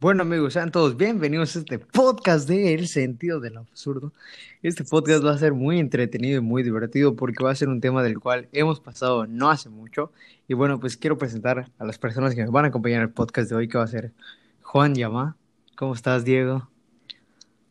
Bueno amigos, sean todos bienvenidos a este podcast de El sentido del absurdo. Este podcast va a ser muy entretenido y muy divertido porque va a ser un tema del cual hemos pasado no hace mucho. Y bueno, pues quiero presentar a las personas que me van a acompañar en el podcast de hoy, que va a ser Juan Yamá. ¿Cómo estás, Diego?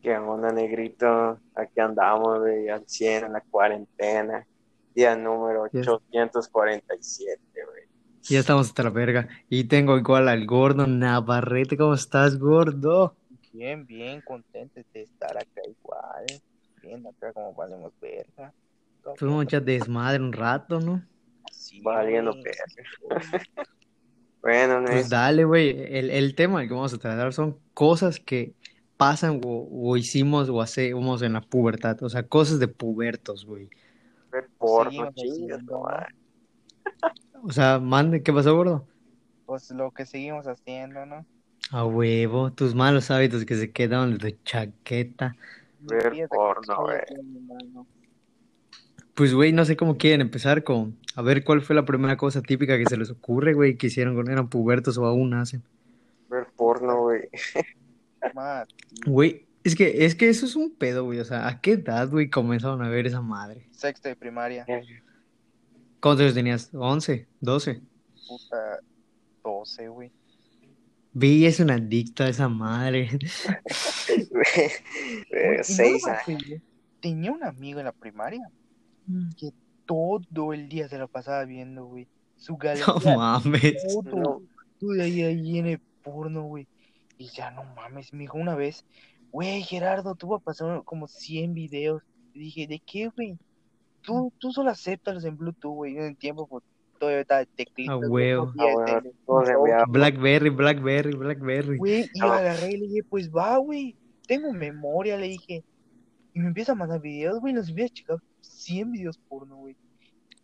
¿Qué onda, negrito? Aquí andamos, güey, al 100 en la cuarentena. Día número Ya- 847, güey. Ya estamos hasta la verga. Y tengo igual al gordo Navarrete. ¿Cómo estás, gordo? Bien, bien, contentos de estar acá igual. Bien, acá como valemos verga. Todo Fuimos a echar desmadre un rato, ¿no? así, Valiendo verga. Bueno, Pues negrito, dale, güey. El, el tema que vamos a tratar son cosas que pasan o, o hicimos o hacemos en la pubertad. O sea, cosas de pubertos, güey. ver porno, haciendo, no, ¿no? O sea, mande, ¿qué pasó, gordo? Pues lo que seguimos haciendo, ¿no? A huevo, tus malos hábitos que se quedan de tu chaqueta. Ver porno, güey. Pues, güey, no sé cómo quieren empezar con... A ver, ¿cuál fue la primera cosa típica que se les ocurre, güey, que hicieron cuando eran pubertos o aún hacen? Ver porno, güey. Más, Güey, es que, es que eso es un pedo, güey. O sea, ¿a qué edad, güey, comenzaron a ver esa madre? sexto de primaria, ¿Cuántos años tenías? ¿11? ¿12? puta, 12, güey. Vi, es una adicta a esa madre. Güey, no Seis años. Tenía un amigo en la primaria que todo el día se la pasaba viendo, güey. Su No galería, mames. todo, No, todo ahí, ahí en el porno, güey. Y ya no mames, me dijo una vez, güey, Gerardo, tú vas a pasar como 100 videos. Y dije, ¿de qué, güey? Tú, tú solo aceptas en Bluetooth, güey. En el tiempo, pues, todavía estaba teclito. A huevo. Ah, enviados. Blackberry, Blackberry, Blackberry. Güey, y Ah. agarré y le dije, pues va, güey. Tengo memoria, le dije. Y me empieza a mandar videos, güey. Nos empieza a checar 100 videos porno, güey.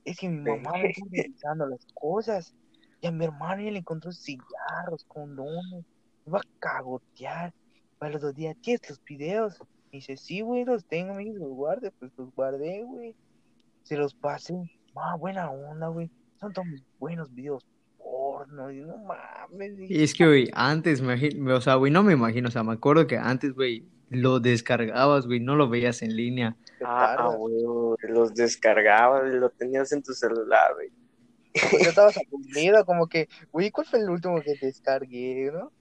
Es que mi mamá me está revisando las cosas. Y a mi hermano ya le encontró cigarros, condones. Me va a cagotear. Para los dos días, ¿tienes los videos? Y dice, sí, güey, los tengo, me dice, los guarde. Pues los guardé, güey. Se los pasé. Ah, buena onda, güey. Son todos mis buenos videos porno. Y no mames. Y es que, güey, antes, me o sea, güey, no me imagino, o sea, me acuerdo que antes, güey, lo descargabas, güey, no lo veías en línea. Ah, güey, los descargabas y lo tenías en tu celular, güey. Pues ya estabas aburrido, como que, güey, ¿cuál fue el último que descargué, no?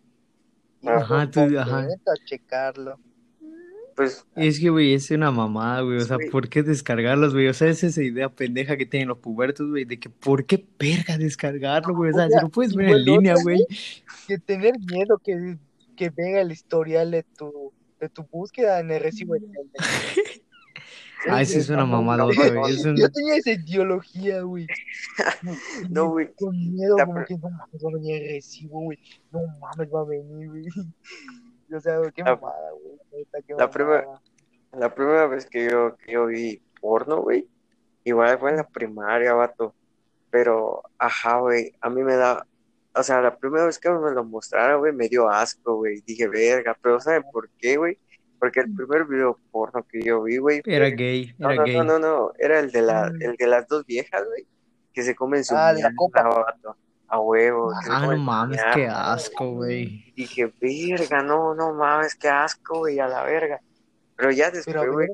Y Ajá, pues, tú, ajá. a checarlo. Pues, Es que, güey, es una mamada, güey, o sea. ¿por qué descargarlos, güey? O sea, es esa idea pendeja que tienen los pubertos, güey, de que ¿por qué verga descargarlo, güey? O sea, si lo puedes ver en línea, güey. Que tener miedo que, que venga el historial de tu, de tu búsqueda en el recibo de. Ah, eso es una cabrón. güey. Es un... Yo tenía esa ideología, güey. no, güey. Con miedo, como que no mames, va a venir el recibo, güey. No mames, va a venir, güey. O sea, qué La- mamada, güey. neta, qué la primera-. La primera vez que yo, que yo vi porno, güey, igual fue en la primaria, vato. Pero, ajá, güey, a mí me da, o sea, la primera vez que me lo mostraron, güey, me dio asco, güey. Dije, verga, pero ¿saben por qué, güey? Porque el primer video porno que yo vi, güey, Era fue- gay, no, era no, gay. no, no, no, era el de la, Mm. el de las dos viejas, güey, que se comen su Ah, de la copa. vato, a huevo, Ah, no mames, qué asco, güey. Y dije, verga, no, no mames, qué asco, güey, a la verga. Pero ya después, güey,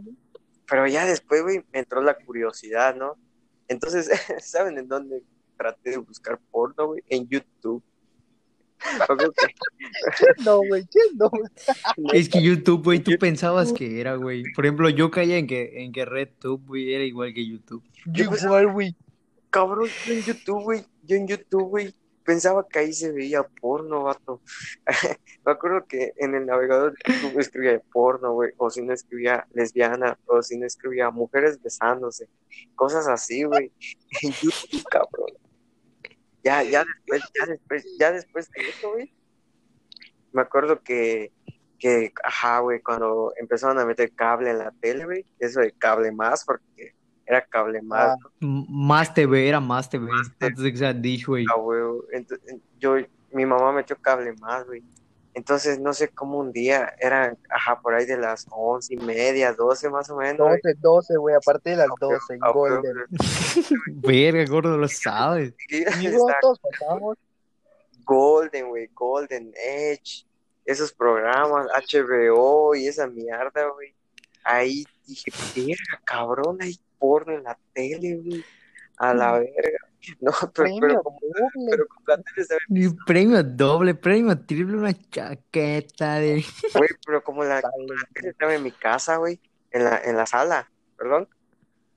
pero ya después, güey, me entró la curiosidad, ¿no? Entonces, ¿saben en dónde traté de buscar porno, güey? En YouTube. Obvio que- ¿quién no, güey? ¿Quién no? Es que YouTube, güey, tú pensabas que era, güey. Por ejemplo, yo caía en que, en que RedTube, güey, era igual que YouTube. Yo igual, güey. Cabrón, yo en YouTube, güey, yo en YouTube, güey, pensaba que ahí se veía porno, vato. Me acuerdo que en el navegador de YouTube escribía porno, güey, o si no escribía lesbiana, o si no escribía mujeres besándose, cosas así, güey, en YouTube, cabrón. Ya, ya después, ya después, ya después de eso, güey, me acuerdo que, que, ajá, güey, cuando empezaron a meter cable en la tele, güey, eso de cable más, porque era cable más, Ah. Más TV, era más TV. Más. Antes de que sea Dish, güey. Ah, yo, mi mamá metió cable más, güey. Entonces, no sé cómo un día, eran, ajá, por ahí de las once y media, doce más o menos. 12, 12, güey, aparte de las 12, Ah, huevo, Golden. Verga, gordo, lo sabes. Todos pasamos. Golden, güey, Golden Edge. esos programas, HBO y esa mierda, güey. Ahí dije, verga, cabrón, hay porno en la tele, güey. A la verga. No, pero, pero, como, pero como la tele se ve, premio doble, premio triple, una chaqueta de... güey, pero como la tele estaba en mi casa, güey, en la, en la sala, perdón.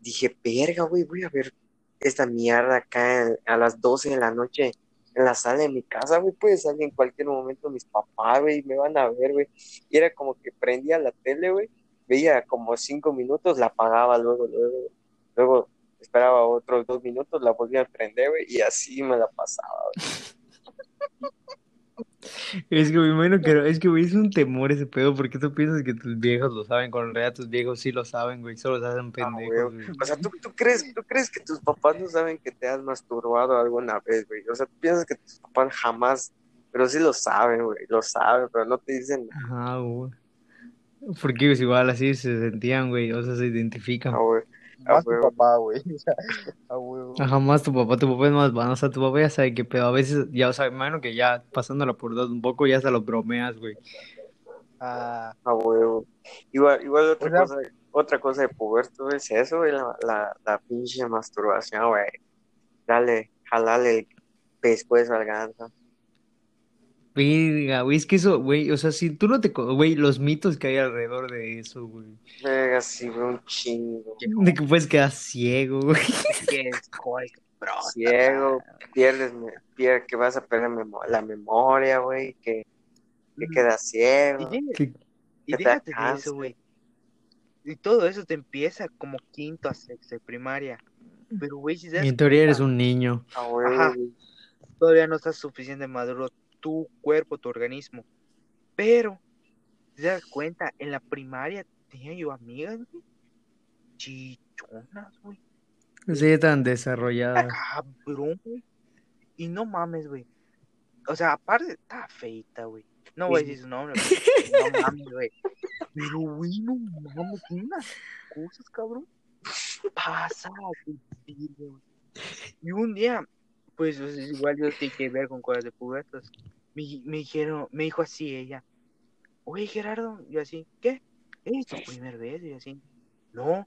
Dije, verga, güey, voy a ver esta mierda acá en- a las 12 de la noche en la sala de mi casa, güey, puede salir en cualquier momento mis papás, güey, me van a ver, güey. Y era como que prendía la tele, güey, veía como cinco minutos, la apagaba luego, luego, luego esperaba otros dos minutos, la volvía a prender, güey, y así me la pasaba, güey. Es que imagino que es que, güey, es un temor ese pedo, porque tú piensas que tus viejos lo saben, cuando en realidad tus viejos sí lo saben, güey, solo se hacen Ah, pendejos. O sea, ¿tú, tú crees, ¿tú crees que tus papás no saben que te has masturbado alguna vez, güey? O sea, tú piensas que tus papás jamás, pero sí lo saben, güey, lo saben, pero no te dicen Ajá, güey. Porque pues, igual así se sentían, güey, o sea, se identifican. nada, güey. Ah, Más tu huevo. papá, güey. O sea, a huevo. Ajá, más tu papá, tu papá es más bueno, o sea, tu papá ya sabe qué pedo, a veces, ya, o sea, me imagino que ya pasando la pubertad un poco, ya hasta lo bromeas, güey. Ah, A huevo. Igual, igual otra O sea- cosa, otra cosa de puberto es eso, güey, la, la, la pinche masturbación, güey. Dale, jalale el pescuezo al ganso. Verga, güey, es que eso, güey, o sea, si tú no te, güey, los mitos que hay alrededor de eso, güey, Verga, sí, güey, un chingo. de que puedes quedar ciego, güey. Ciego, pierdes, me- pier- que vas a perder la memoria, güey, que, que Mm. quedas ciego. Y, deja- Que- y que te déjate de eso, güey. Y todo eso te empieza como quinto a sexto de primaria. Pero, güey, si en teoría eres un niño. A huevo, Ajá. güey. todavía no estás suficiente maduro tu cuerpo, tu organismo. Pero, te das cuenta, en la primaria tenía yo amigas, güey, chichonas, güey. Ya tan desarrollada. Cabrón, güey. Y no mames, güey. O sea, aparte, está feita, güey. No voy a decir su nombre, güey. No mames, güey. Pero, güey, no mames, tiene unas cosas, cabrón. Pasa, güey. Y un día, pues, sea, igual yo tengo que ver con cosas de pubertos. Me, me dijeron, me dijo así ella. Oye, Gerardo, y así, ¿qué? ¿Es tu primer beso? Y así, no.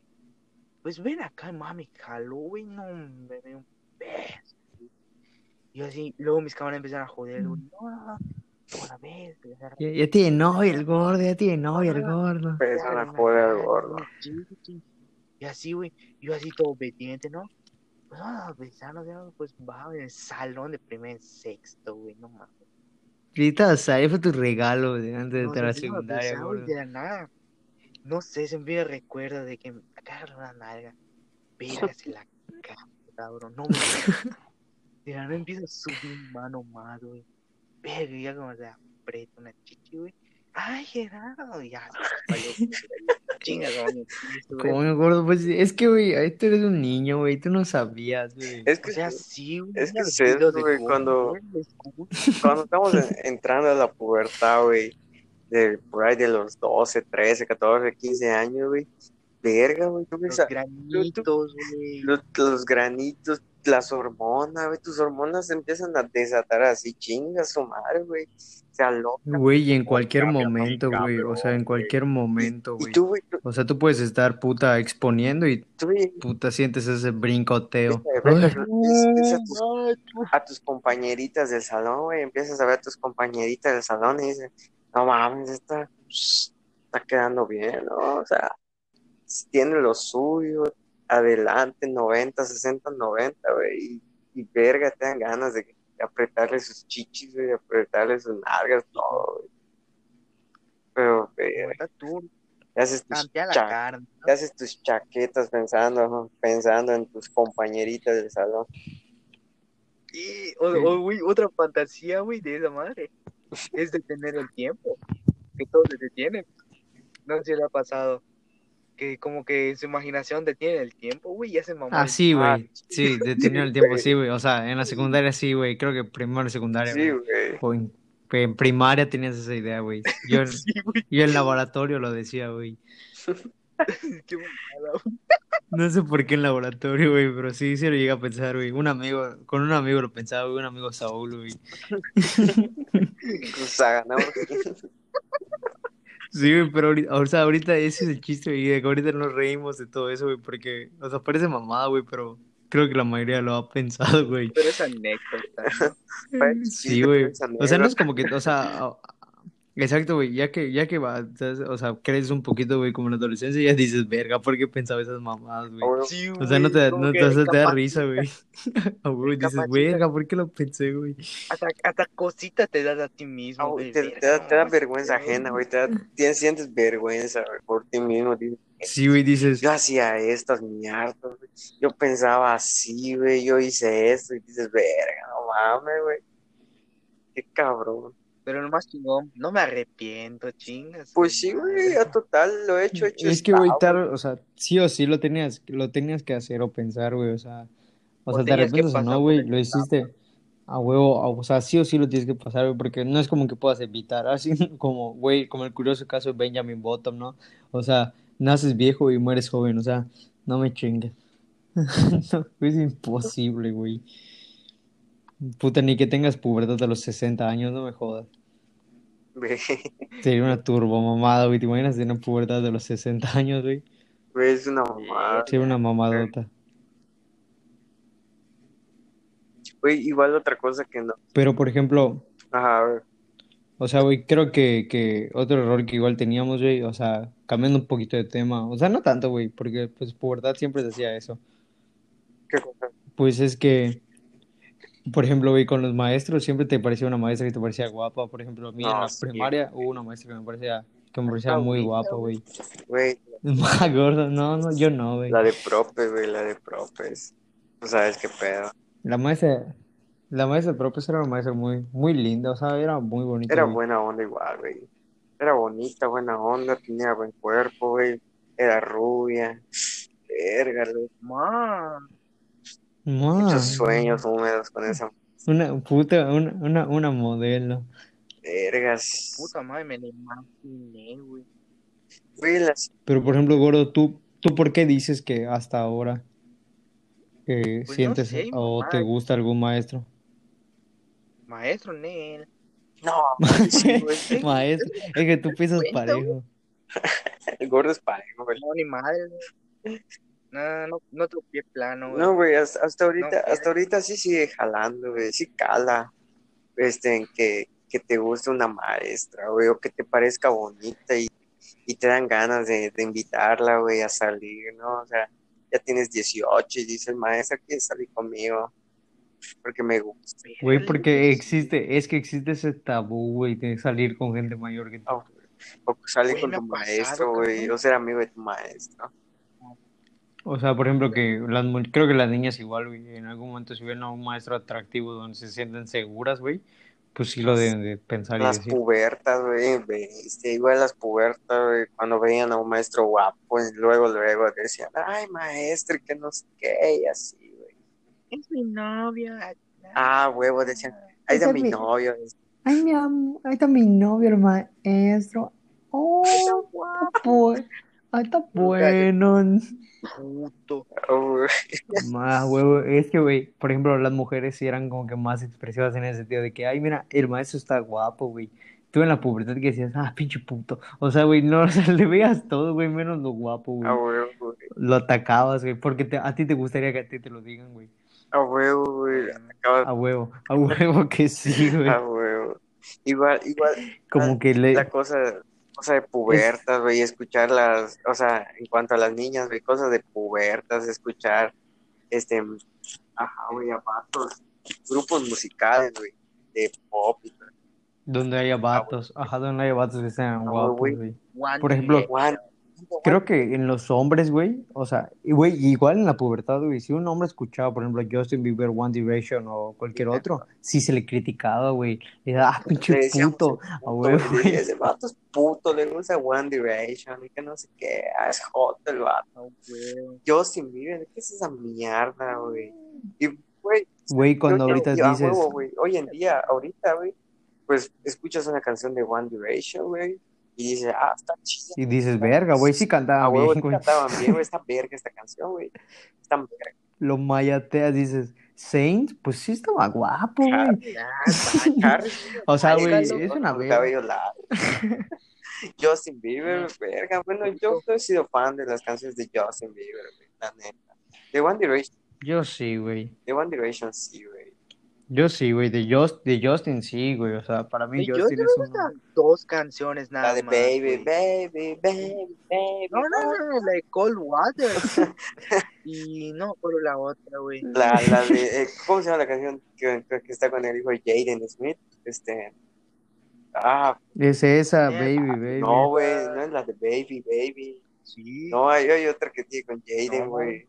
Pues ven acá, mami, jaló, güey, no, me dio un beso. Y así, luego mis cámaras empezaron a joder, güey, no, no, no, otra vez. Ya, ya tiene novia el gordo, ya tiene novia el gordo. Empezaron a joder al gordo. Y así, güey, yo así todo obediente, ¿no? Pues vamos a besarnos, ya, pues va, en el salón de primer sexto, güey, no mames. Grita, ahí fue tu regalo güey, antes de Nos entrar a la secundaria, güey, de la nada. No sé, se me recuerdo de que agarra una nalga. Verga, se la cago, cabrón. No me. De la nada empieza a subir mano más, güey. Verga, ya como se aprieta una chichi, güey. Ay, Gerardo, ya. valió, Chinga, güey. ¿Cómo me acuerdo? Pues es que, güey, ahí tú eres un niño, güey, tú no sabías, güey. Es O que sea, sí, güey. es que es eso, güey, cuando- cuando estamos en- entrando a la pubertad, güey, de por ahí de los 12, 13, 14, 15 años, güey, verga, güey, Los granitos, güey. los, los granitos, las hormonas, güey, tus hormonas se empiezan a desatar así, chingas su madre, güey, se aloca. Güey, y en cualquier momento, güey, o sea, en cualquier momento, güey. O sea, tú puedes estar puta exponiendo y puta sientes ese brincoteo. a tus compañeritas del salón, güey, empiezas a ver a tus compañeritas del salón y dices, no mames, esta está quedando bien, ¿no? O sea, tiene lo suyo, adelante, 90, 60, 90, güey, y, y verga, te dan ganas de, de apretarle sus chichis, güey, de apretarle sus nalgas, todo, güey. Pero, verga, tú, te haces tus, la te haces tus chaquetas pensando, pensando en tus compañeritas del salón. Y, o, o, güey, otra fantasía, güey, de esa madre. Es detener el tiempo. Que todo se detiene. No si le ha pasado. Que como que su imaginación detiene el tiempo, güey, y hace mamá. Ah, sí, güey. Sí, detenió el tiempo, sí, güey. O sea, en la secundaria sí, güey. Creo que primero y secundaria, Sí, güey. O en, en primaria tenías esa idea, güey. Yo, Sí, yo en laboratorio lo decía, güey. qué. No sé por qué en laboratorio, güey, pero sí se lo llega a pensar, güey. Un amigo, con un amigo lo pensaba, güey, un amigo Saúl, güey. Saga, ¿no? Sí, güey, pero ahorita, o sea, ahorita ese es el chiste, güey, de que ahorita nos reímos de todo eso, güey, porque, o sea, parece mamada, güey, pero creo que la mayoría lo ha pensado, güey. Pero es anécdota. Sí, güey. O sea, no es como que, o sea, exacto, güey, ya que, ya que va, ¿sabes? o sea, creces un poquito, güey, como en la adolescencia, ya dices, verga, ¿por qué pensaba esas mamadas, güey? Sí, O sea, no te, no te, o da risa, güey. Ah, güey, dices, verga, ¿por qué lo pensé, güey? Hasta, hasta cosita te das a ti mismo. güey, te, te da, te da ¿cómo vergüenza ajena, güey. Te da- sientes vergüenza, güey, por ti mismo. Dices, Sí, güey, dices, Yo hacía estas mierdas, güey. Yo pensaba así, güey. Yo hice esto. Y dices, verga, no mames, güey. Qué cabrón. Pero lo más chingón, no me arrepiento, chingas. Pues sí, güey. A total, lo he hecho, hecho. es que, güey, o sea, sí o sí lo tenías, lo tenías que hacer o pensar, güey, o sea, o O sea, te arrepientes o no, güey, lo hiciste a huevo, a- o sea, sí o sí lo tienes que pasar, güey, porque no es como que puedas evitar, así como, güey, como el curioso caso de Benjamin Button, ¿no? O sea, naces viejo y mueres joven, o sea, no me chingues. No, es imposible, güey. Puta, ni que tengas pubertad a los 60 años, no me jodas. Sería una turbo mamada, güey. ¿Te imaginas tener pubertad de los 60 años, güey? güey, es una mamada. Sería una mamadota. Güey, igual otra cosa que no. Pero, por ejemplo, Ajá, a ver. o sea, güey, creo que, que otro error que igual teníamos, güey, o sea, cambiando un poquito de tema, o sea, no tanto, güey, porque pues pubertad siempre se hacía eso. ¿Qué cosa? Pues es que, por ejemplo, güey, con los maestros siempre te parecía una maestra que te parecía guapa. Por ejemplo, a mí en la sí. primaria hubo una maestra que me parecía, que me parecía Ah, muy guapa, güey. Güey, Más gorda, no, no, yo no, güey. la de prope, güey, la de propes. No sabes qué pedo. La maestra, la maestra de propes era una maestra muy, muy linda, o sea, era muy bonita, Era güey. buena onda igual, güey. Era bonita, buena onda, tenía buen cuerpo, güey. Era rubia. Verga, güey. Man, Muchos sueños húmedos con esa Una puta, una, una, una modelo. vergas. puta madre, me la imaginé, güey. Güey, las... Pero por ejemplo, Gordo, ¿tú, tú por qué dices que hasta ahora eh, Pues no sientes sé, o mamá. te gusta algún maestro? Maestro Nel. No, sí, güey. Maestro, es que tú piensas parejo. El gordo es parejo, güey. No, ni madre, güey. No, no, no tu pie plano, güey. No, güey, hasta, hasta ahorita, No, hasta ahorita sí sigue jalando, güey. Sí cala. Este, en que, que te guste una maestra, güey, o que te parezca bonita y, y te dan ganas de, de invitarla, güey, a salir, ¿no? O sea, ya tienes 18 y dices, maestra, ¿quieres salir conmigo? Porque me gusta. Güey, porque existe, es que existe ese tabú, güey, de salir con gente mayor que tú. O, o salir con tu pasado, maestro, güey, o ser amigo de tu maestro. O sea, por ejemplo, que las, creo que las niñas igual, güey, en algún momento si ven a un maestro atractivo donde se sienten seguras, güey, pues sí lo deben de pensar y Las decir. pubertas, güey, bestia, igual las pubertas, güey, cuando veían a un maestro guapo, y luego, luego decían, ay, maestro, que no sé qué, y así, güey. Es mi novia. Ah, huevo, decían, de Ese mi mi- novio. Ay, mi amor, ahí está mi novio, el maestro. Oh, está ah, está bueno. Puto. Güey. Más huevo, es que, güey, por ejemplo, las mujeres sí eran como que más expresivas en ese sentido de que, ay, mira, el maestro está guapo, güey. Tú en la pubertad que decías, ah, pinche puto. O sea, güey, no, o sea, le veías todo, güey, menos lo guapo, güey. A huevo, güey. Lo atacabas, güey, porque te- a ti te gustaría que a ti te lo digan, güey. A huevo, güey. Acabas- A huevo, a huevo que sí, güey. A huevo. Igual, igual, Como que le... la cosa, cosa de pubertas, güey, escuchar las, o sea, en cuanto a las niñas, güey, cosas de pubertas, escuchar, este, ajá, güey, a vatos, grupos musicales, güey, de pop y. Donde haya vatos, ajá, donde haya vatos que sean Ah, guapos, güey. One Por ejemplo, Direction. Creo que en los hombres, güey, o sea, güey, igual en la pubertad, güey, si un hombre escuchaba, por ejemplo, Justin Bieber, One Direction o cualquier otro, sí se le criticaba, güey. Le daba, ah, pinche decíamos puto, a güey, ese vato es puto, le gusta One Direction y que no sé qué, ah, es hot el vato. Ah, güey. Justin Bieber, ¿qué es esa mierda, güey? Y, güey, Güey, cuando yo- ahorita yo- dices, huevo, güey, hoy en día, ahorita, güey, pues escuchas una canción de One Direction, güey, y dices, ah, está chida. Y dices, verga, güey, sí cantaban bien, sí güey. cantaban bien, güey, está verga esta canción, güey. Está verga. Lo mayateas, dices, Saint, pues sí estaba guapo, güey. Ah, O sea, güey, es una verga. cabello largo. Justin Bieber, verga. Bueno, yo no he sido fan de las canciones de Justin Bieber, güey, la neta. De One Direction, Yo sí, güey. de One Direction sí, güey. Yo sí, güey. De, Just, de Justin sí, güey. O sea, para mí Justin me es un... gustan dos canciones nada La de más, Baby, güey. Baby, Baby, Baby. No, no, no, no, la de Cold Water. y no acuerdo la otra, güey. La, la de, eh, ¿cómo se llama la canción que, que está con el hijo de Jaden Smith? Este, ah, Es esa, baby, baby. no, güey, no es la de Baby, Baby. Sí. No, hay, hay otra que tiene con Jaden, No. güey.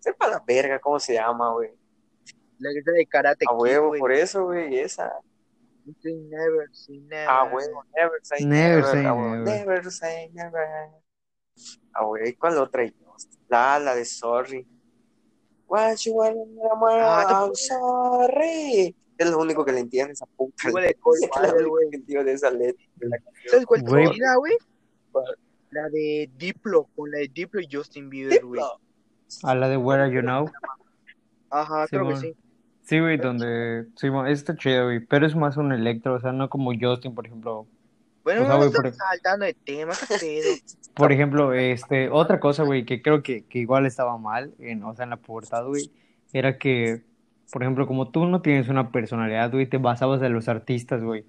Sepa la verga cómo se llama, güey. La que de Karate A huevo, por eso, güey, esa. Say never, say never. A huevo, never say Never never. say a huevo, never. never say never. A huevo, ¿y cuál otra? La, la de Sorry. What you want, Ah, I'm sorry. Es lo único que le entiende esa puta. Güey. que de esa letra la de Diplo, con la de Diplo y Justin Bieber, güey. A la de Where Are You Now. Ajá, creo que Simón. sí. Sí, güey, donde... Sí, está chido, güey. Pero es más un electro, o sea, no como Justin, por ejemplo. Bueno, O sea, no güey, estamos por- saltando de tema. Por ejemplo, este, otra cosa, güey, que creo que, que igual estaba mal, en, o sea, en la pubertad, güey, era que, por ejemplo, como tú no tienes una personalidad, güey, te basabas en los artistas, güey,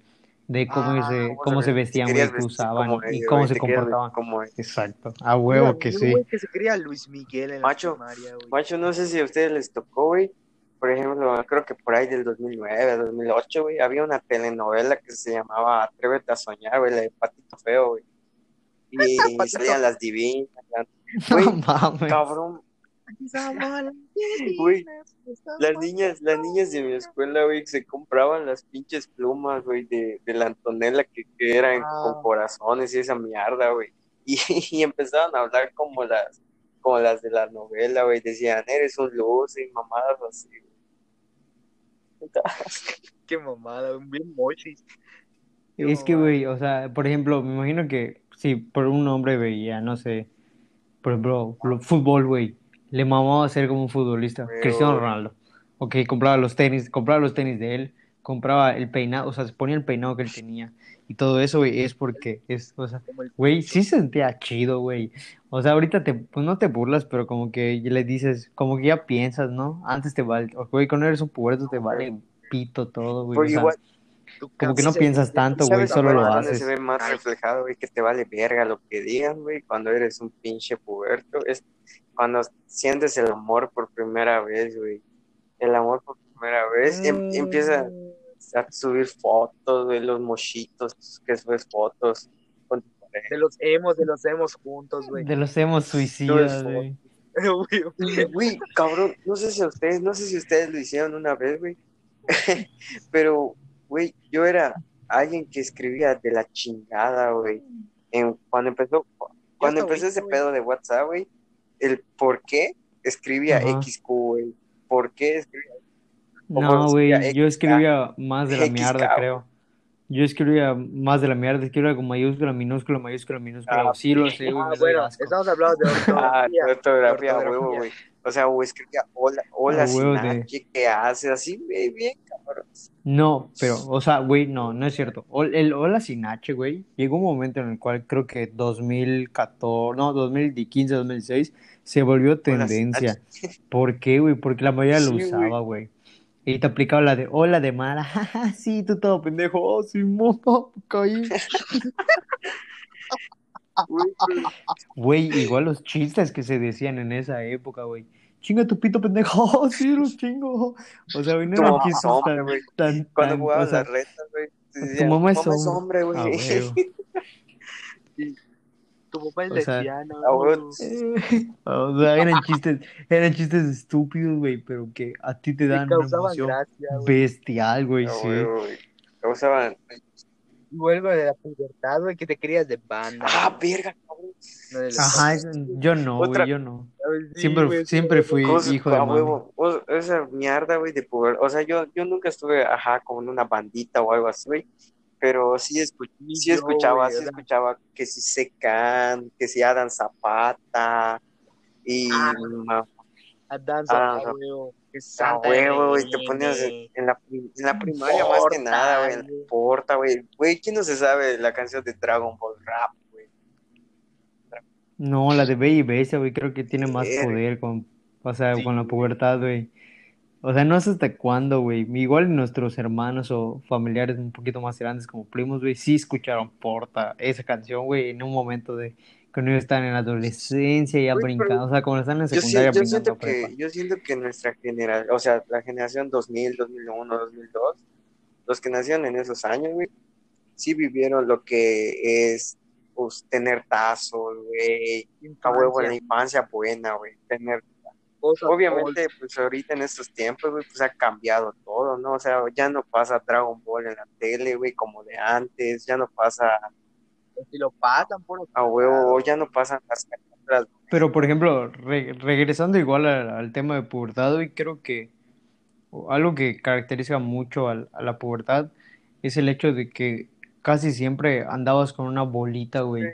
de cómo Ah, se, cómo se vestían, güey, vestir usaban como y cómo güey, se comportaban. como. Exacto, a huevo Mira, que sí. güey que se creía Luis Miguel en la Macho, primaria, güey. Macho, no sé si a ustedes les tocó, güey. Por ejemplo, creo que por ahí del 2009, 2008, güey, había una telenovela que se llamaba Atrévete a soñar, güey, la de Patito Feo, güey. Y salían las divinas, la- No güey, mames. cabrón, Güey, las niñas, las niñas de mi escuela, güey, se compraban las pinches plumas, güey, de, de la Antonella que, que eran Ah. con corazones y esa mierda, güey. Y, y empezaban a hablar como las, como las de la novela, güey. Decían, eres un luz y mamadas así, güey. Qué mamada, güey, bien mochis. Qué Es que, güey, o sea, por ejemplo, me imagino que si por un hombre veía, no sé, por ejemplo, lo- fútbol, güey, le mamaba ser como un futbolista, Cristiano. Ronaldo. Ok, compraba los tenis, compraba los tenis de él, compraba el peinado, o sea, se ponía el peinado que él tenía. Y todo eso, güey, es porque es, o sea, güey, sí se sentía chido, güey. O sea, ahorita te, pues no te burlas, pero como que le dices, como que ya piensas, ¿no? Antes te vale, güey, cuando eres un puberto te vale pito todo, güey. O sea, como que no se- piensas tanto, güey, ¿sabes solo lo haces. se ve más reflejado, güey, que te vale verga lo que digan, güey, cuando eres un pinche puberto? Es cuando sientes el amor por primera vez, güey. El amor por primera vez, em- empieza Mm, a subir fotos, güey, los mochitos, que subes fotos con tu pareja. De los emos, de los emos juntos, güey. De los hemos suicidas, güey. Güey, cabrón, no sé si a ustedes, no sé si ustedes lo hicieron una vez, güey. Pero, güey, yo era alguien que escribía de la chingada, güey. Cuando empezó, cuando empezó ese pedo de WhatsApp, güey, el por qué escribía. XQ, güey. ¿Por qué escribía? No, güey, yo escribía más de la mierda, creo. Yo escribía más de la mierda, escribía con mayúscula, minúscula, mayúscula, minúscula. Ah, Sí lo sé, güey, Ah, bueno, asco. estamos hablando de Ah, ortografía. tu ortografía, huevo, güey. O sea, o escribía hola, hola, H, ¿qué haces? Así, güey, bien, cabrón. No, pero, o sea, güey, no, no es cierto. El Hola sin H, güey, llegó un momento en el cual creo que 2014, no, 2015, 2016, se volvió tendencia. ¿Por qué, güey? Porque la mayoría lo usaba, güey. Y te aplicaba la de hola de mala, jaja, sí, tú todo pendejo, oh, sí, mo, caí. Güey, igual los chistes que se decían en esa época, güey. Chinga tu pito pendejo, oh, sí, los chingo. O sea, güey, no eran hombre, tan, Cuando tan, o sea, las retas, güey, tu mamá es hombre. hombre, güey. Tu papá es O sea, lesbiana. ah, o sea, eran chistes, eran chistes estúpidos, güey, pero que a ti te dan una causaban emoción gracia, güey. bestial, güey, Ah, sí. güey, güey. Causaban. Vuelvo de la pubertad, güey, que te querías de banda. Ah, verga, cabrón. no Ajá, es- yo no, Otra- güey, yo no. Sí, Siempre, güey, siempre fui Cosa- hijo de huevo. O- esa mierda, güey, de puber. O sea, yo, yo nunca estuve, ajá, como en una bandita o algo así, güey. Pero sí, escu- Y sí escuchaba, sí escuchaba que si Secan, que si Adam Zapata y Ah, ma- a danza, Ah, a no. huevo, que a huevo, güey, te ponías en, en la, en la primaria más que nada, güey, en la güey. porta, güey. Güey, ¿quién no se sabe la canción de Dragon Ball Rap, güey? No, la de Bella y Bestia, güey, creo que tiene más poder con, o sea, Sí, con la pubertad, güey. O sea, no sé hasta cuándo, güey. Igual nuestros hermanos o familiares un poquito más grandes como primos, güey, sí escucharon Porta, esa canción, güey, en un momento de cuando ellos están en la adolescencia ya Güey, brincando, o sea, cuando están en Yo, sí- secundaria yo brincando siento a prepa. que, yo siento que nuestra generación, o sea, la generación 2000, 2001, 2002, los que nacieron en esos años, güey, sí vivieron lo que es, pues, tener tazos, güey, a huevo en la infancia buena, güey, tener cosas, Obviamente, pues ahorita en estos tiempos, güey, pues ha cambiado todo, ¿no? O sea, ya no pasa Dragon Ball en la tele, güey, como de antes, ya no pasa todo, si lo pasan por a huevo, ya no pasan las caricaturas. Pero, por ejemplo, re- regresando igual al, al tema de pubertad, güey, creo que algo que caracteriza mucho a la pubertad es el hecho de que casi siempre andabas con una bolita, güey.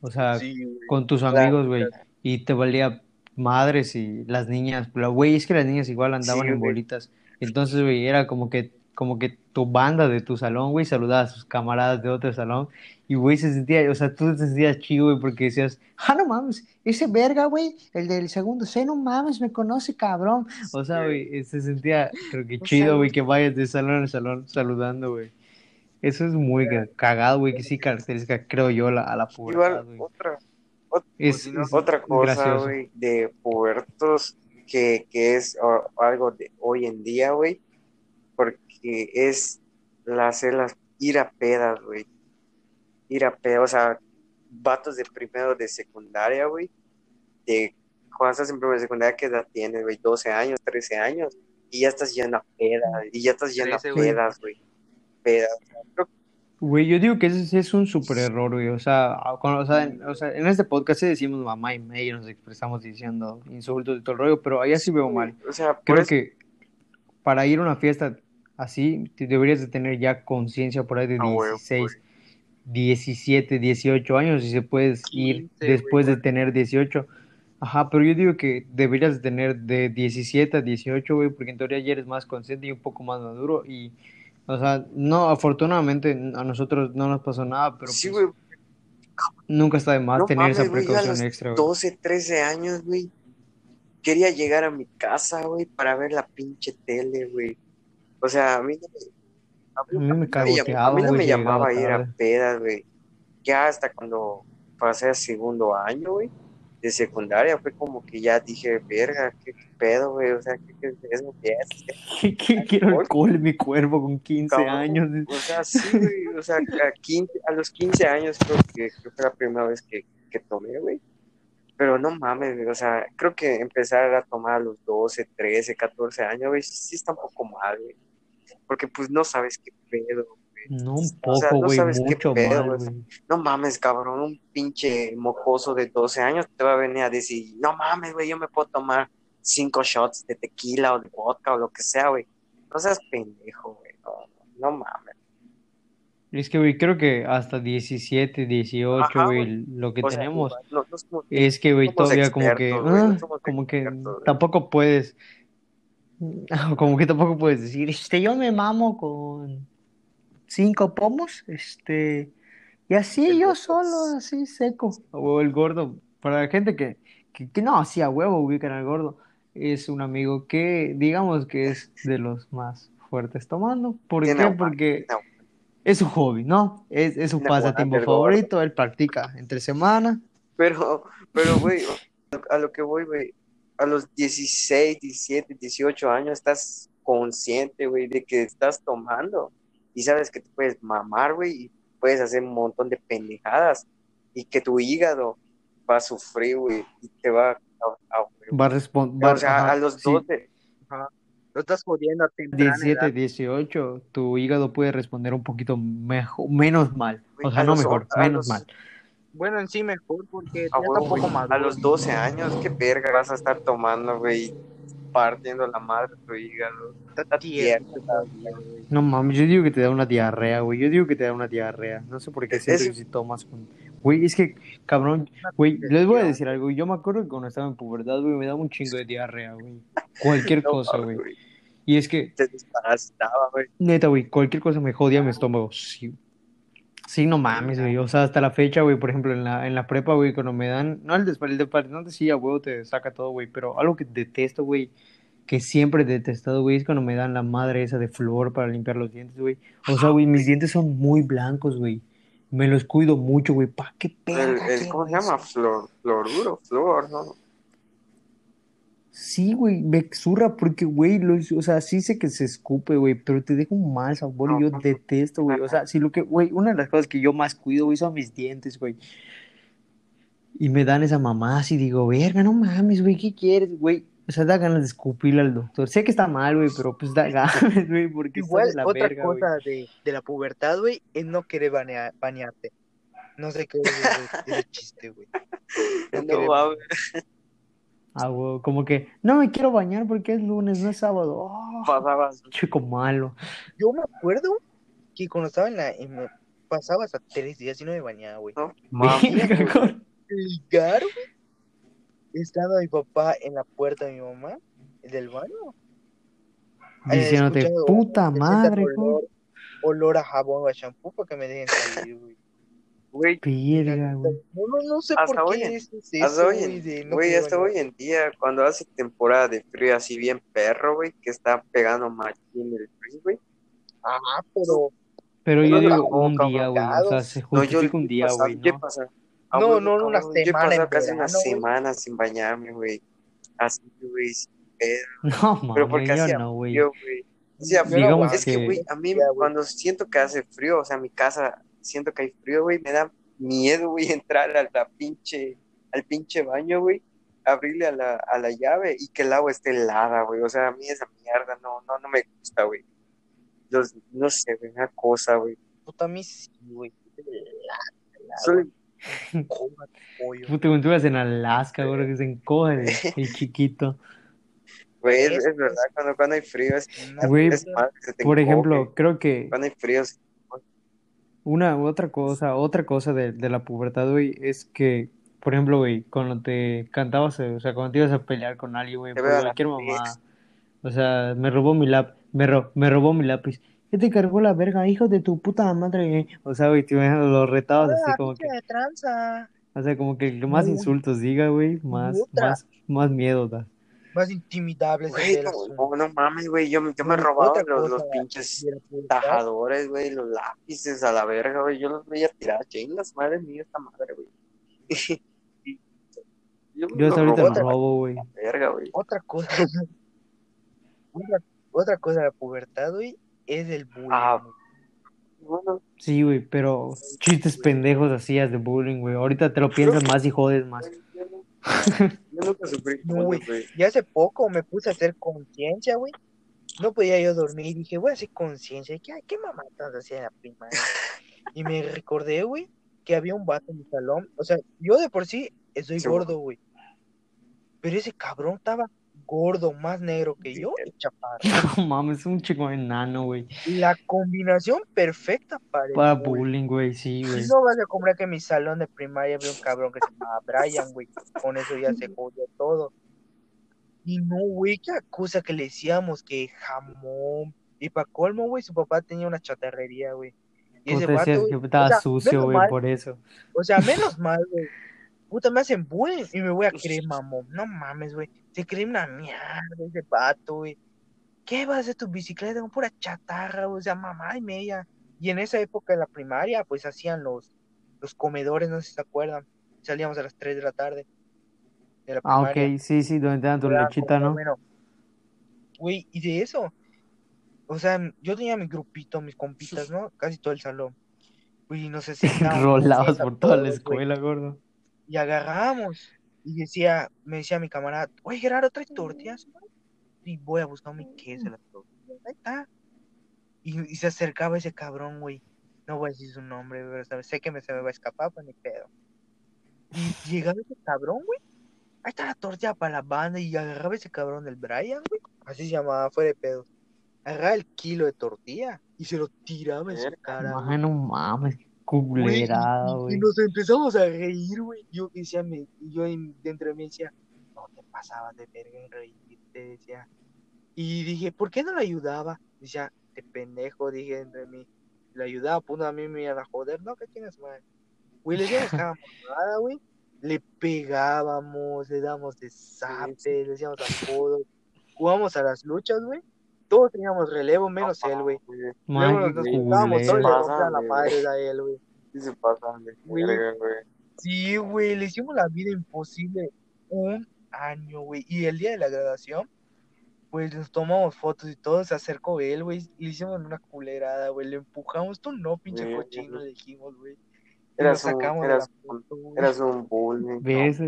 O sea, Sí, con tus amigos, güey, y te valía madres y las niñas, pero güey, es que las niñas igual andaban Sí, en bolitas. Entonces, güey, era como que, como que tu banda de tu salón, güey, saludaba a sus camaradas de otro salón y, güey, se sentía, o sea, tú te sentías chido, güey, porque decías, ah, no mames, ese verga, güey, el del segundo C, no mames, me conoce, cabrón. O sea, güey, se sentía, creo que chido, güey, que vayas de salón en salón saludando, güey. Eso es muy ca- cagado, güey, que sí caracteriza, creo yo, la, a la pubertad, Igual, güey. Otra, Es, si no, es otra cosa, güey, de puertos que, que es o- algo de hoy en día, güey, porque es la hacer las, ir a pedas, güey, ir a pedas, o sea, vatos de primero de secundaria, güey, de cuando estás en primero de secundaria, ¿qué edad tienes, güey? 12 años, 13 años, y ya estás yendo a pedas, y ya estás yendo a 13, güey. pedas, güey, pedas, o sea, creo que Güey, yo digo que ese es un super error, güey. O sea, a- con- o sea, en, o sea, en este podcast sí decimos mamá y medio, nos expresamos diciendo insultos y todo el rollo, pero allá sí veo mal. o sea, Creo eso- que para ir a una fiesta así, te deberías de tener ya conciencia por ahí de A huevo, 16, 17, 18 años y se puedes ir 15, después güey. de tener 18. Ajá, pero yo digo que deberías de tener de 17 a 18, güey, porque en teoría ya eres más consciente y un poco más maduro y, o sea, no, afortunadamente a nosotros no nos pasó nada, pero sí, pues nunca está de más No tener esa güey, yo a precaución los extra, güey. 12, 13 años, güey. Quería llegar a mi casa, güey, para ver la pinche tele, güey. O sea, a mí no me, a A mí me mí no me llam- a cagoteaba, mí no güey, me llamaba llegaba ir a pedas, güey. Ya hasta cuando pasé a segundo año, güey, de secundaria, fue como que ya dije, verga, qué pedo, güey. O sea, qué, qué es eso, ¿Qué es? ¿Qué, qué quiero alcohol en mi cuerpo con 15 Cabrón. años? O sea, sí, güey. O sea, a, 15 a los 15 años creo que, creo que fue la primera vez que, que tomé, güey. Pero no mames, güey. O sea, creo que empezar a tomar a los 12, 13, 14 años, güey, sí está un poco mal, güey. Porque pues no sabes qué pedo. No, un O sea, poco, no güey, sabes qué mucho pedo, mal, güey. güey. No mames, cabrón. Un pinche mocoso de 12 años te va a venir a decir, no mames, güey, yo me puedo tomar cinco shots de tequila o de vodka o lo que sea, güey. No seas pendejo, güey. No, mames. Es que, güey, creo que hasta 17, 18, Ajá, güey, lo que O sea, tenemos no, no somos bien es que, güey, todavía como que, no ah, como que expertos, tampoco puedes, como que tampoco puedes decir, este, yo me mamo con cinco pomos, este, y así El yo solo, así seco. O el gordo, para la gente que, que, que no, así a huevo ubican al gordo, es un amigo que, digamos que es de los más fuertes tomando. ¿Por qué? aguante, Porque tiene es su hobby, ¿no? Es, es su Tiene pasatiempo el gordo. favorito, él practica entre semana. Pero, pero, güey, a lo que voy, güey, a los 16, 17, 18 años estás consciente, güey, de que estás tomando y sabes que te puedes mamar, güey, y puedes hacer un montón de pendejadas y que tu hígado va a sufrir, güey, y te va a... a- Va a responder, o sea, a los 12, Lo estás jodiendo a temprana 17, edad. 18, tu hígado puede responder un poquito mejor, menos mal. O sea, a no los- mejor, menos los- mal. Bueno, en sí mejor porque a ya huevo, tampoco güey, maduro. a los 12 años, qué verga vas a estar tomando, güey. Partiendo la madre tu hígado. Está Tierno. No mames, yo digo que te da una diarrea, güey. Yo digo que te da una diarrea. No sé por qué siento es- que si tomas con... Güey, es que, cabrón, güey, les voy a decir algo. Yo me acuerdo que cuando estaba en pubertad, güey, me daba un chingo de diarrea, güey. Cualquier No cosa, güey. Y es que, Te desparasitaba, güey. neta, güey, cualquier cosa me jodía mi estómago. Sí. Sí, no mames, güey. O sea, hasta la fecha, güey, por ejemplo, en la, en la prepa, güey, cuando me dan... No, el desparasitante sí, a huevo te saca todo, güey. Pero algo que detesto, güey, que siempre he detestado, güey, es cuando me dan la madre esa de flor para limpiar los dientes, güey. O sea, güey, mis dientes son muy blancos, güey. Me los cuido mucho, güey. ¿Pa' qué el- ¿Cómo se llama? Flor, fluoruro, flor, ¿no? Sí, güey, me zurra porque, güey, lo- o sea, sí sé que se escupe, güey, pero te deja un mal sabor y yo No. detesto, güey. O sea, si lo que, güey, una de las cosas que yo más cuido, güey, son mis dientes, güey. Y me dan esa mamá así, digo, verga, no mames, güey, ¿qué quieres, güey? O sea, da ganas de escupirle al doctor. Sé que está mal, güey, pero pues da ganas, güey, porque Igual, la otra verga, cosa de, de la pubertad, güey, es no querer bañarte. No sé qué es ese chiste, güey. No No mames. Ah, güey, como que, no me quiero bañar porque es lunes, no es sábado. Oh, Pasabas. chico malo. Yo me acuerdo que cuando estaba en la. en- pasaba hasta tres días y no me bañaba, güey. ¿no? Ligar, güey. Estando mi papá en la puerta de mi mamá, del baño. eh, Diciéndote, puta "Oh, madre, olor, olor a jabón o a shampoo para que me dejen salir, güey. Güey, Verga, güey. No, no, no sé Hasta por hoy qué en- es hasta eso, hoy güey, en, de no güey, hasta hoy en día, cuando hace temporada de frío así bien perro, güey, que está pegando machín el frío, güey. Ah, pero Pero yo digo un día, güey. O sea, se No, yo justifica un día, güey, yo he ¿no? pasado- ah, No, no, no, una yo he semana pasado en casi una güey. semana sin bañarme, güey. Así, güey, sin pedo. No, Pero mames, porque yo hacía no, güey. Yo frío. no Digamos es que, güey, a mí Ya, cuando siento que hace frío, o sea, mi casa, siento que hay frío, güey, me da miedo, güey, entrar a la pinche, al pinche baño, güey, abrirle a la, a la llave y que el agua esté helada, güey. O sea, a mí esa mierda no, no, no me gusta, güey. Los- no sé, güey, una cosa, güey. puta, a mí sí, güey. Soy-. Puta, cuando tú ibas en Alaska, güey, que se encoge el, el chiquito. Güey, es, Es- es verdad, cuando, cuando hay frío es, Güey, es mal se te Por ejemplo, encoge. creo que Cuando hay frío, es- una otra cosa, otra cosa de, de la pubertad, güey, es que, por ejemplo, güey, cuando te cantabas, o sea, cuando te ibas a pelear con alguien, güey, por cualquier mamá, o sea, me robó mi lap, me, ro- me robó mi lápiz. ¿Qué te cargó la verga, hijo de tu puta madre? O sea, güey, te lo retabas así como que, de tranza. o sea, como que más insultos diga, güey, más, más, más miedo da. Más intimidable ese güey, del no, no, no mames, güey, yo, yo me robaba otra los, los pinches tajadores, güey, los lápices a la verga, güey. Yo los veía tirar, chingas, madre mía, esta madre, güey. Yo me Yo hasta ahorita a robo, güey. la verga, güey. Otra cosa. otra, otra cosa de la pubertad, güey, es el bullying. Ah. Bueno, Sí, güey, pero chistes pendejos hacías de bullying, güey. Ahorita te lo piensas más y jodes más. Yo, nunca sufrí. Y hace poco me puse a hacer conciencia, güey. No podía yo dormir y dije, voy a hacer conciencia. ¿Qué, ¿Qué mamadas hacía en la primaria? Y me recordé, güey, que había un vato en mi salón. O sea, yo de por sí Sí, gordo, güey. Pero ese cabrón estaba gordo, más negro que yo y chaparro. No mames, un chico enano, güey. La combinación perfecta para Para bullying. bullying, güey, sí, güey. no vas a comprar que en mi salón de primaria había un cabrón que se llamaba Brian, güey. Con eso ya se jodió todo. Y no, güey, qué acusa que le decíamos que jamón. Y para colmo, güey, su papá tenía una chatarrería, güey. Y ese Puta, decías vato, güey, que estaba o sea, sucio, güey, por eso. o sea, menos mal, güey. Puta, me hacen bullying y me voy a creer mamón. No mames, güey. Se cree una mierda ese vato, güey. ¿Qué vas a hacer tu bicicleta con pura chatarra, güey? O sea, mamá y media. Y en esa época de la primaria, pues hacían los, los comedores, no sé si se acuerdan. Salíamos a las 3 de la tarde de la Ah, primaria. ok, sí, sí, donde te dan tu Era lechita, ¿no? Güey, y de eso, o sea, yo tenía mi grupito, mis compitas, ¿no? Casi todo el salón. Güey, nos sentábamos Rolabas a por toda la escuela, gordo. Y agarramos. Y decía, me decía mi camarada, oye Gerardo, ¿traes tortillas? Y voy a buscar mi queso, las tortillas. Ahí está. Y, y se acercaba ese cabrón, güey. No voy a decir su nombre, pero sé que me, se me va a escapar, pues ni pedo. Y llegaba ese cabrón, güey. ahí está la tortilla para la banda y agarraba ese cabrón del Brian, güey, así se llamaba, fuera de pedo. Agarraba el kilo de tortilla y se lo tiraba en su cara, no mames, Güey, y- nos empezamos a reír, güey. Yo decía, me, yo en- dentro de mí decía, no te pasabas de verga en reírte, decía. Y dije, ¿por qué no le ayudaba? Decía, de pendejo, dije dentro de mí. Le ayudaba, pues a mí me iban a joder, no, que tienes madre. Güey, le mamada, güey. Le pegábamos, le damos de zapes, le decíamos apodos. Jugamos a las luchas, güey. Todos teníamos relevo, menos él, güey. Luego nos juntábamos todos le rompían la madre a él, güey. Sí se pasan de Güey. Sí, güey, le hicimos la vida imposible un año, güey. Y el día de la graduación, pues nos tomamos fotos y todo, se acercó él, güey. Le hicimos una culerada, güey. Le empujamos, tú no, pinche cochino, le dijimos, güey. Eras un, eras, la foto, eras un bullying. ¿Ves?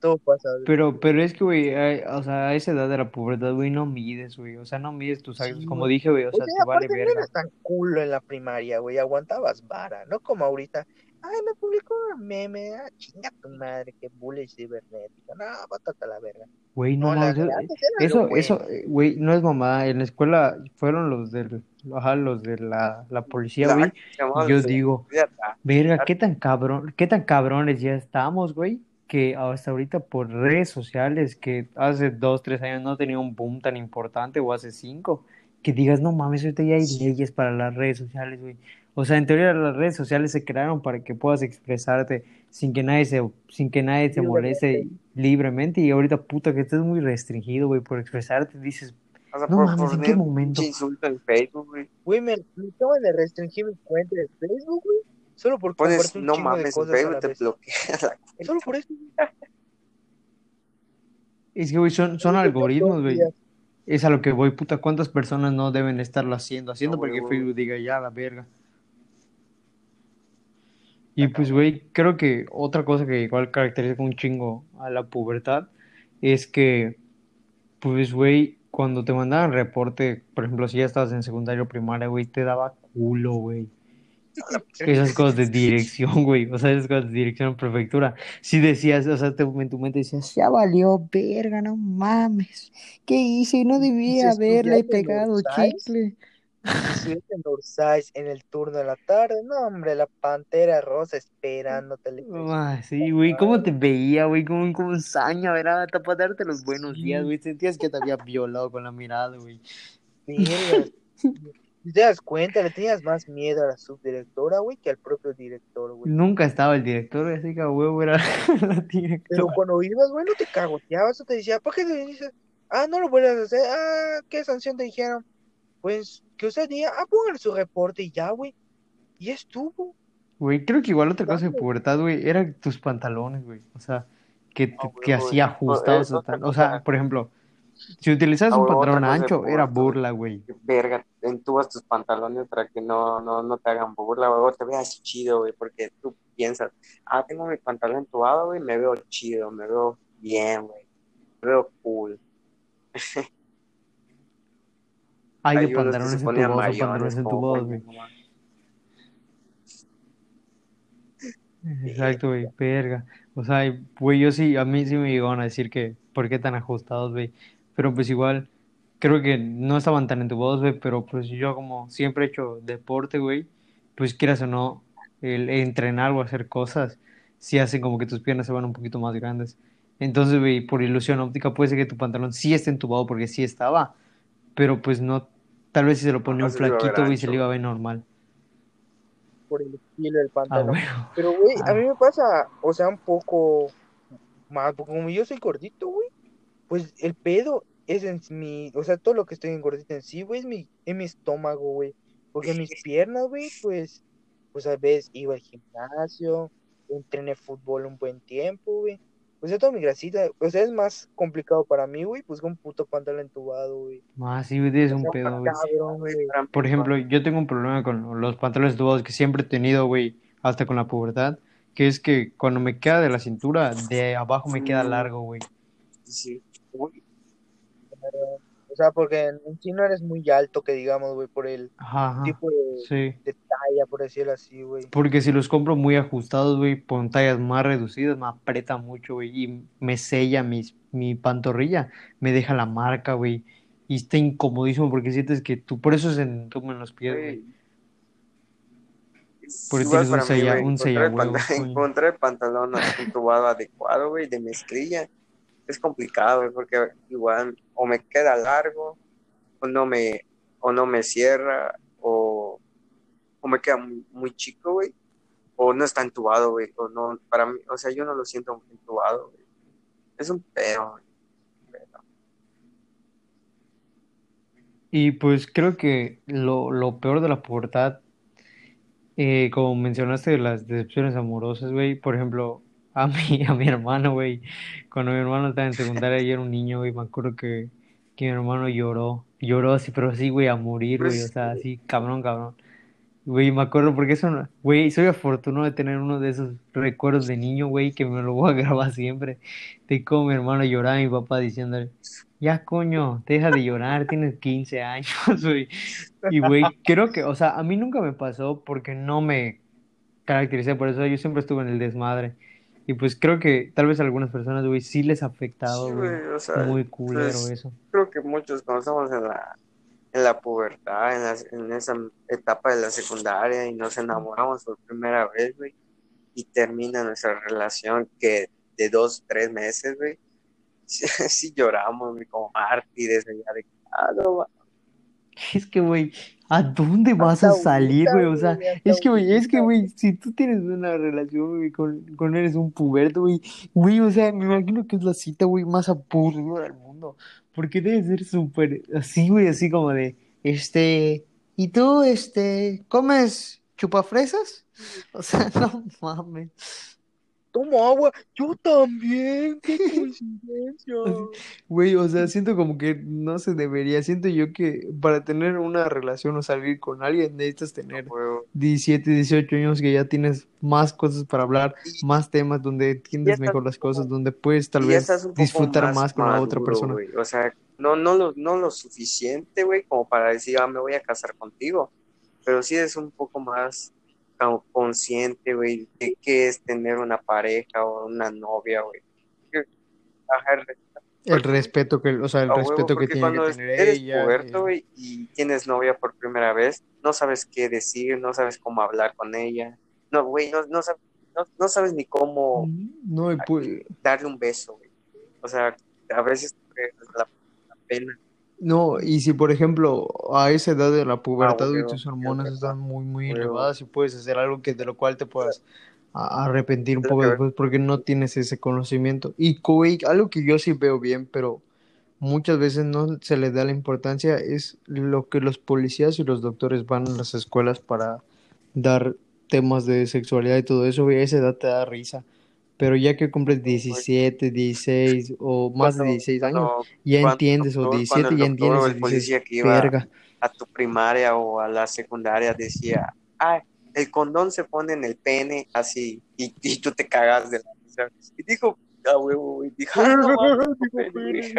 Todo pasa, güey. Pero, pero es que, güey, eh, o sea, a esa edad de la pubertad, güey, no mides, güey. O sea, no mides tus actos. Sí, Como güey. dije, güey, o O sea, sea, te vale aparte no verga. eras tan culo en la primaria, güey. Aguantabas vara, no como ahorita. Ay, me publicó un meme. Ah, chinga tu madre, que bully cibernético. No, bátate a la verga. Güey, no No, la Eso, eso, bueno. eso, eh, güey, no es mamada. En la escuela fueron los del, ajá, los de la, la policía, güey. Yo digo, seguridad. verga, qué tan cabrón, qué tan cabrones ya estamos, güey, que hasta ahorita por redes sociales, que hace dos, tres años no tenía un boom tan importante, o hace cinco, que digas, no mames, ahorita ya hay leyes para las redes sociales, güey. O sea, en teoría las redes sociales se crearon para que puedas expresarte sin que nadie se, sin que nadie se moleste libremente, y ahorita, puta, que estés muy restringido, güey, por expresarte, dices, O sea, No por mames, ¿en poner qué momento? insulto en Facebook, güey. Güey, me, me acaban de restringir mi cuenta de Facebook, güey. Solo por Pones, no chingo de mames, la Facebook te la Solo por eso. es que, güey, son, son algoritmos, güey. Es a lo que voy, puta, ¿cuántas personas no deben estarlo haciendo? Haciendo No, para güey, que güey. Facebook diga ya la verga. Y pues, güey, creo que otra cosa que igual caracteriza un chingo a la pubertad es que, pues, güey, cuando te mandaban reporte, por ejemplo, si ya estabas en secundaria o primaria, güey, te daba culo, güey. Esas cosas de dirección, güey, o sea, esas cosas de dirección prefectura. Si decías, o sea, te- en tu mente decías, ya valió verga, no mames. ¿Qué hice? No debía haberle pegado chicle. Si es en en el turno de la tarde, no, hombre, la pantera rosa esperándote. Ah, sí, güey, ¿cómo te veía, güey? Como, como un saña, ¿verdad? Hasta para darte los buenos días, güey. Sentías que te había violado con la mirada, güey. Verga. Te das cuenta, le tenías más miedo a la subdirectora, güey, que al propio director, güey. Nunca estaba el director, así que a huevo era la Pero directora. cuando ibas, güey, no te cagoteabas o te decía, ¿por qué te dices? Ah, no lo vuelvas a hacer. Ah, ¿qué sanción te dijeron? Pues que usted diga, ah, póngale su reporte y ya, güey. Y estuvo. Güey, creo que igual otra cosa de pubertad, güey, eran tus pantalones, güey. O sea, que, te- Ah, güey, que güey. así ajustados. No, otra O sea, por ejemplo, si utilizabas Ah, un pantalón ancho, era burla, güey. Verga, entubas tus pantalones para que no, no, no te hagan burla, güey, o te veas chido, güey, porque tú piensas, ah, tengo mi pantalón entubado, güey, me veo chido, me veo bien, güey, me veo cool. Hay de pantalones entubados pantalones entubados, güey. Exacto, güey, verga. O sea, güey, yo sí, a mí sí me llegaron a decir que, ¿por qué tan ajustados, güey? Pero pues igual, creo que no estaban tan entubados, güey, pero pues yo como siempre he hecho deporte, güey, pues quieras o no, el entrenar o hacer cosas, sí hacen como que tus piernas se van un poquito más grandes. Entonces, güey, por ilusión óptica puede ser que tu pantalón sí esté entubado porque sí estaba, pero pues no, tal vez si se lo ponía un Ajá, se le iba a ver flaquito, güey, se le iba a ver normal. por el estilo del Ah, pantalón. Pero, güey, Ah. a mí me pasa, o sea, un poco más, porque como yo soy gordito, güey, pues el pedo es en mi, o sea, todo lo que estoy en gordito en sí, güey, es mi, en mi estómago, güey. Porque mis piernas, güey, pues, pues a veces iba al gimnasio, entrené fútbol un buen tiempo, güey. O sea, toda mi grasita, o sea, es más complicado para mí, güey, pues con un puto pantalón entubado, güey. Ah, sí, güey, es un pedo, güey. cabrón, güey. Por ejemplo, yo tengo un problema con los pantalones entubados que siempre he tenido, güey, hasta con la pubertad, que es que cuando me queda de la cintura, de abajo me queda Mm. largo, güey. Sí, güey, O sea, porque en sí no eres muy alto, que digamos, güey, por el Ajá, ajá, tipo de, sí. de talla, por decirlo así, güey. Porque si los compro muy ajustados, güey, con tallas más reducidas, me aprieta mucho, güey, y me sella mis, mi pantorrilla, me deja la marca, güey, y está incomodísimo porque sientes que tú, por eso se entumen los pies, güey. Güey. Es Porque igual tienes un para mí, sella- güey, un encontrar el, panta- coño. encontrar el pantalón así entubado adecuado, güey, de mezclilla, es complicado, porque igual o me queda largo, o no me, o no me cierra, o, o me queda muy, chico, güey, o no está entubado, güey, o no, para mí, o sea, yo no lo siento entubado. Es un pedo. Y pues creo que lo, lo peor de la pubertad, eh, como mencionaste las decepciones amorosas, güey, por ejemplo, a mi, a mi hermano, güey, cuando mi hermano estaba en secundaria y era un niño, güey, me acuerdo que, que mi hermano lloró, lloró así, pero así, güey, a morir, güey, o sea, así, cabrón, cabrón. Güey, me acuerdo porque eso, güey, soy afortunado de tener uno de esos recuerdos de niño, güey, que me lo voy a grabar siempre, de cómo mi hermano lloraba y mi papá diciéndole, ya coño, deja de llorar, tienes 15 años, güey. Y, güey, creo que, o sea, a mí nunca me pasó porque no me caractericé por eso, yo siempre estuve en el desmadre. Y pues creo que tal vez a algunas personas, güey, sí les ha afectado, sí, güey, güey, o sea, muy culero pues, eso. creo que muchos cuando estamos en la, en la pubertad, en, en esa etapa de la secundaria y nos enamoramos por primera vez, güey, y termina nuestra relación que de dos, tres meses, güey, sí, sí lloramos, güey, como mártires, güey, ya de, ah, no, Es que, güey, ¿a dónde vas a salir, güey? O sea, hasta es que, güey, es que, güey, si tú tienes una relación, güey, con, con eres un puberto, güey, güey, o sea, me imagino que es la cita, güey, más aburrida del mundo. Porque debe ser súper así, güey, así como de, este, ¿y tú, este, comes chupafresas? O sea, no mames. Toma agua, yo también, qué coincidencia. Güey, o sea, siento como que no se debería. Siento yo que para tener una relación o salir con alguien necesitas tener huevo. 17, 18 años que ya tienes más cosas para hablar, Y más temas donde entiendes mejor las cosas, donde puedes tal vez disfrutar más más con la otra persona. o sea, no, no lo, no lo suficiente, güey, como para decir, ah, me voy a casar contigo, pero sí es un poco más consciente, güey, de qué es tener una pareja o una novia, güey. El respeto que, o sea, el huevo, respeto que tiene cuando que tener eres ella. puberto, y tienes novia por primera vez, no sabes qué decir, no sabes cómo hablar con ella. No, güey, no, no, sabes, no, no sabes ni cómo no, pues, darle un beso, güey. O sea, a veces la pena. No, y si por ejemplo a esa edad de la pubertad y tus hormonas están muy muy elevadas y puedes hacer algo que de lo cual te puedas arrepentir un poco después porque no tienes ese conocimiento. Y algo que yo sí veo bien, pero muchas veces no se le da la importancia es lo que los policías y los doctores van a las escuelas para dar temas de sexualidad y todo eso, güey, a esa edad te da risa. Pero ya que cumples 17, 16 o más de Cuando- 16 años, cuando- ya entiendes, o doctor- 17 cuando ya el doctor entiendes o y el dices, que iba verga. a tu primaria o a la secundaria decía, ah, el condón se pone en el pene así, y, y tú te cagas de la risa. Y dijo, ah, huevo, güey, dijo, ah, no mames, dijo pene, güey.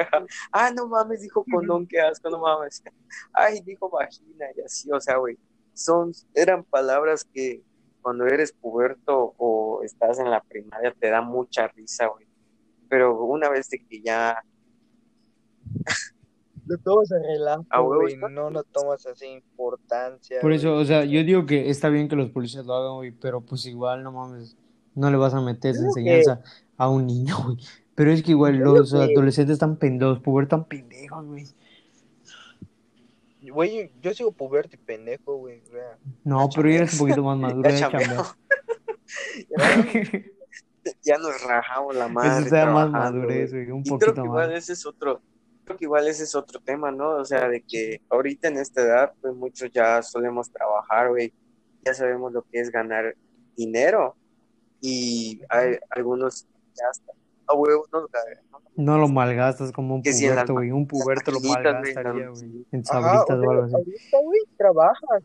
ah, no mames, dijo condón, qué asco, no mames. Ay, dijo vagina y así, o sea, güey, son, eran palabras que cuando eres puberto o estás en la primaria te da mucha risa, güey. Pero una vez de que ya Lo tomas a relajo, güey, no lo tomas así importancia. Por güey. eso, o sea, yo digo que está bien que los policías lo hagan, güey, pero pues igual, no mames, no le vas a meter esa que- enseñanza a un niño, güey. Pero es que igual los que- adolescentes están pendejos, puber tan pendejos, güey. Güey, yo sigo puberto y pendejo, güey. No, pero ya eres un poquito más maduro ya ya nos rajamos la madre. Eso sea más madurez, güey. un Y creo poquito que más. igual ese es otro, creo que igual ese es otro tema, ¿no? O sea, de que ahorita en esta edad, pues muchos ya solemos trabajar, güey. Ya sabemos lo que es ganar dinero. Y hay algunos ya hasta a huevo ¿no? No lo malgastas como un puberto, güey. Un puberto lo malgastaría, güey. En sabritas o algo así. ahorita, güey, trabajas.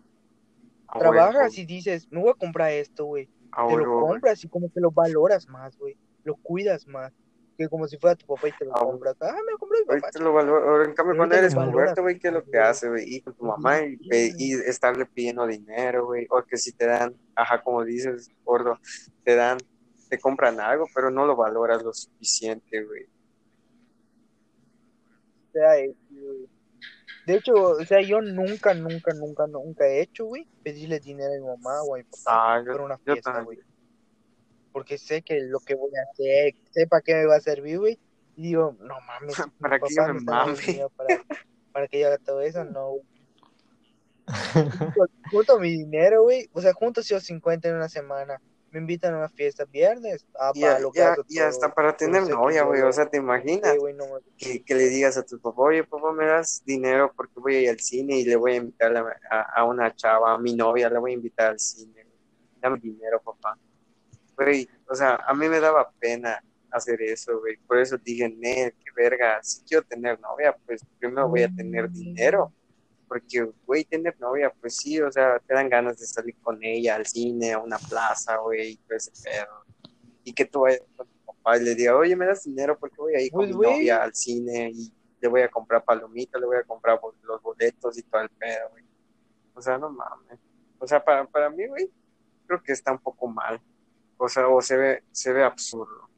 A Trabajas huevo, y dices, me voy a comprar esto, güey. Te lo compras y como que lo valoras más, güey. Lo cuidas más. que como si fuera tu papá y te lo Ah, compra. Ah, me lo compró mi papá. Ahorita lo valoro, en cambio cuando eres puberto, güey, ¿qué es lo que hace, güey? Ir con tu mamá y, y estarle pidiendo dinero, güey, o que si te dan, ajá, como dices, gordo, te dan, te compran algo, pero no lo valoras lo suficiente, güey. O sea, eh. De hecho, o sea, yo nunca, nunca, nunca, nunca he hecho, güey, pedirle dinero a mi mamá o a mi papá Ah, yo, por una fiesta, güey. Porque sé que lo que voy a hacer, sé para qué me va a servir, güey. Y digo, no mames, Para que yo papá me me está dando mame. dinero para, para que yo haga todo eso, no, güey. Junto, junto mi dinero, güey. O sea, junto yo 50 en una semana. Me invitan a una fiesta viernes. Ah, Y, para ya, lo que ya, hago hasta para tener novia, yo güey, o sea, ¿te imaginas? Sí, no que, que le digas a tu papá, oye, papá, me das dinero porque voy a ir al cine y le voy a invitar a, a- a una chava, a mi novia, le voy a invitar al cine. Dame dinero, papá. Güey, o sea, a mí me daba pena hacer eso, güey. Por eso dije, Nel, qué verga, si quiero tener novia, pues primero voy a tener dinero. Porque, güey, tener novia, pues sí, o sea, te dan ganas de salir con ella al cine, a una plaza, güey, y todo ese pedo. Y que tú vayas con tu papá y le digas, oye, me das dinero porque voy a ir con Pues, mi novia al cine y le voy a comprar palomitas, le voy a comprar los boletos y todo el pedo, güey. O sea, no mames. O sea, para, para mí, güey, creo que está un poco mal. O sea, o se ve, se ve absurdo.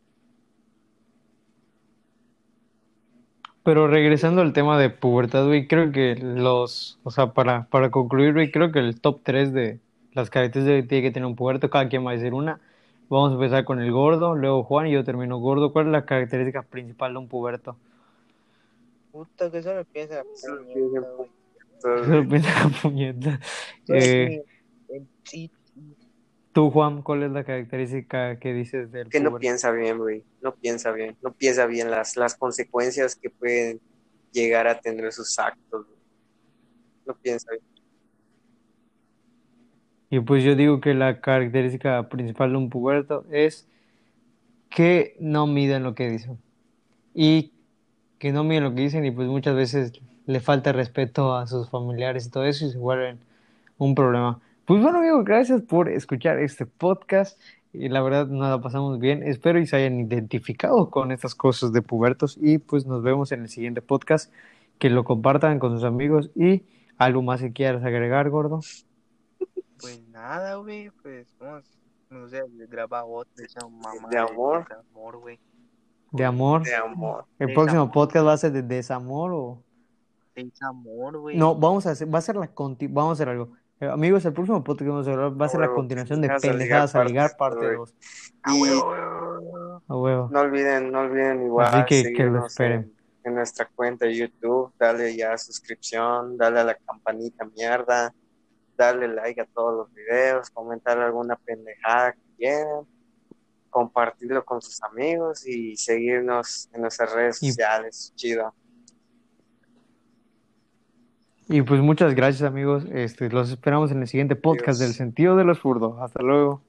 Pero regresando al tema de pubertad, güey, creo que los, o sea, para, para concluir, güey, creo que el top 3 de las características que tiene que tener un puberto, cada quien va a decir una. Vamos a empezar con el gordo, luego Juan y yo termino gordo. ¿Cuál es la característica principal de un puberto? Puta, que solo piensa la puñeta, güey. Solo piensa la puñeta. Eh, sí, tú, Juan, ¿cuál es la característica que dices del que no piensa bien, güey. No piensa bien. No piensa bien las, las consecuencias que pueden llegar a tener sus actos. No piensa bien. Y pues yo digo que la característica principal de un puberto es que no miden lo que dicen. Y que no miden lo que dicen y pues muchas veces le falta respeto a sus familiares y todo eso y se vuelven un problema. Pues bueno, amigo, gracias por escuchar este podcast. Y la verdad nos la pasamos bien. Espero y se hayan identificado con estas cosas de pubertos. Y pues nos vemos en el siguiente podcast. Que lo compartan con sus amigos. Y algo más que quieras agregar, gordo. Pues nada, güey, pues vamos, no sé, grabar otro, esa mamá De amor. de amor, güey, De amor. De amor. El próximo podcast va a ser de desamor o de amor, güey. no, vamos a hacer, va a ser la conti, vamos a hacer algo. Eh, amigos, el próximo podcast que vamos a hablar va a ser la continuación de pendejadas pendejadas a ligar parte parte 2. Ah, Y güey, güey, güey. A huevo. no olviden, no olviden igual Así que- que lo seguirnos esperen. en, en nuestra cuenta de YouTube, dale ya suscripción, dale a la campanita mierda, darle like a todos los videos, comentar alguna pendejada que quieran, compartirlo con sus amigos y seguirnos en nuestras redes Y- sociales. Chido. Y pues muchas gracias, amigos. Este, los esperamos en el siguiente podcast del sentido de los furdos. Hasta luego.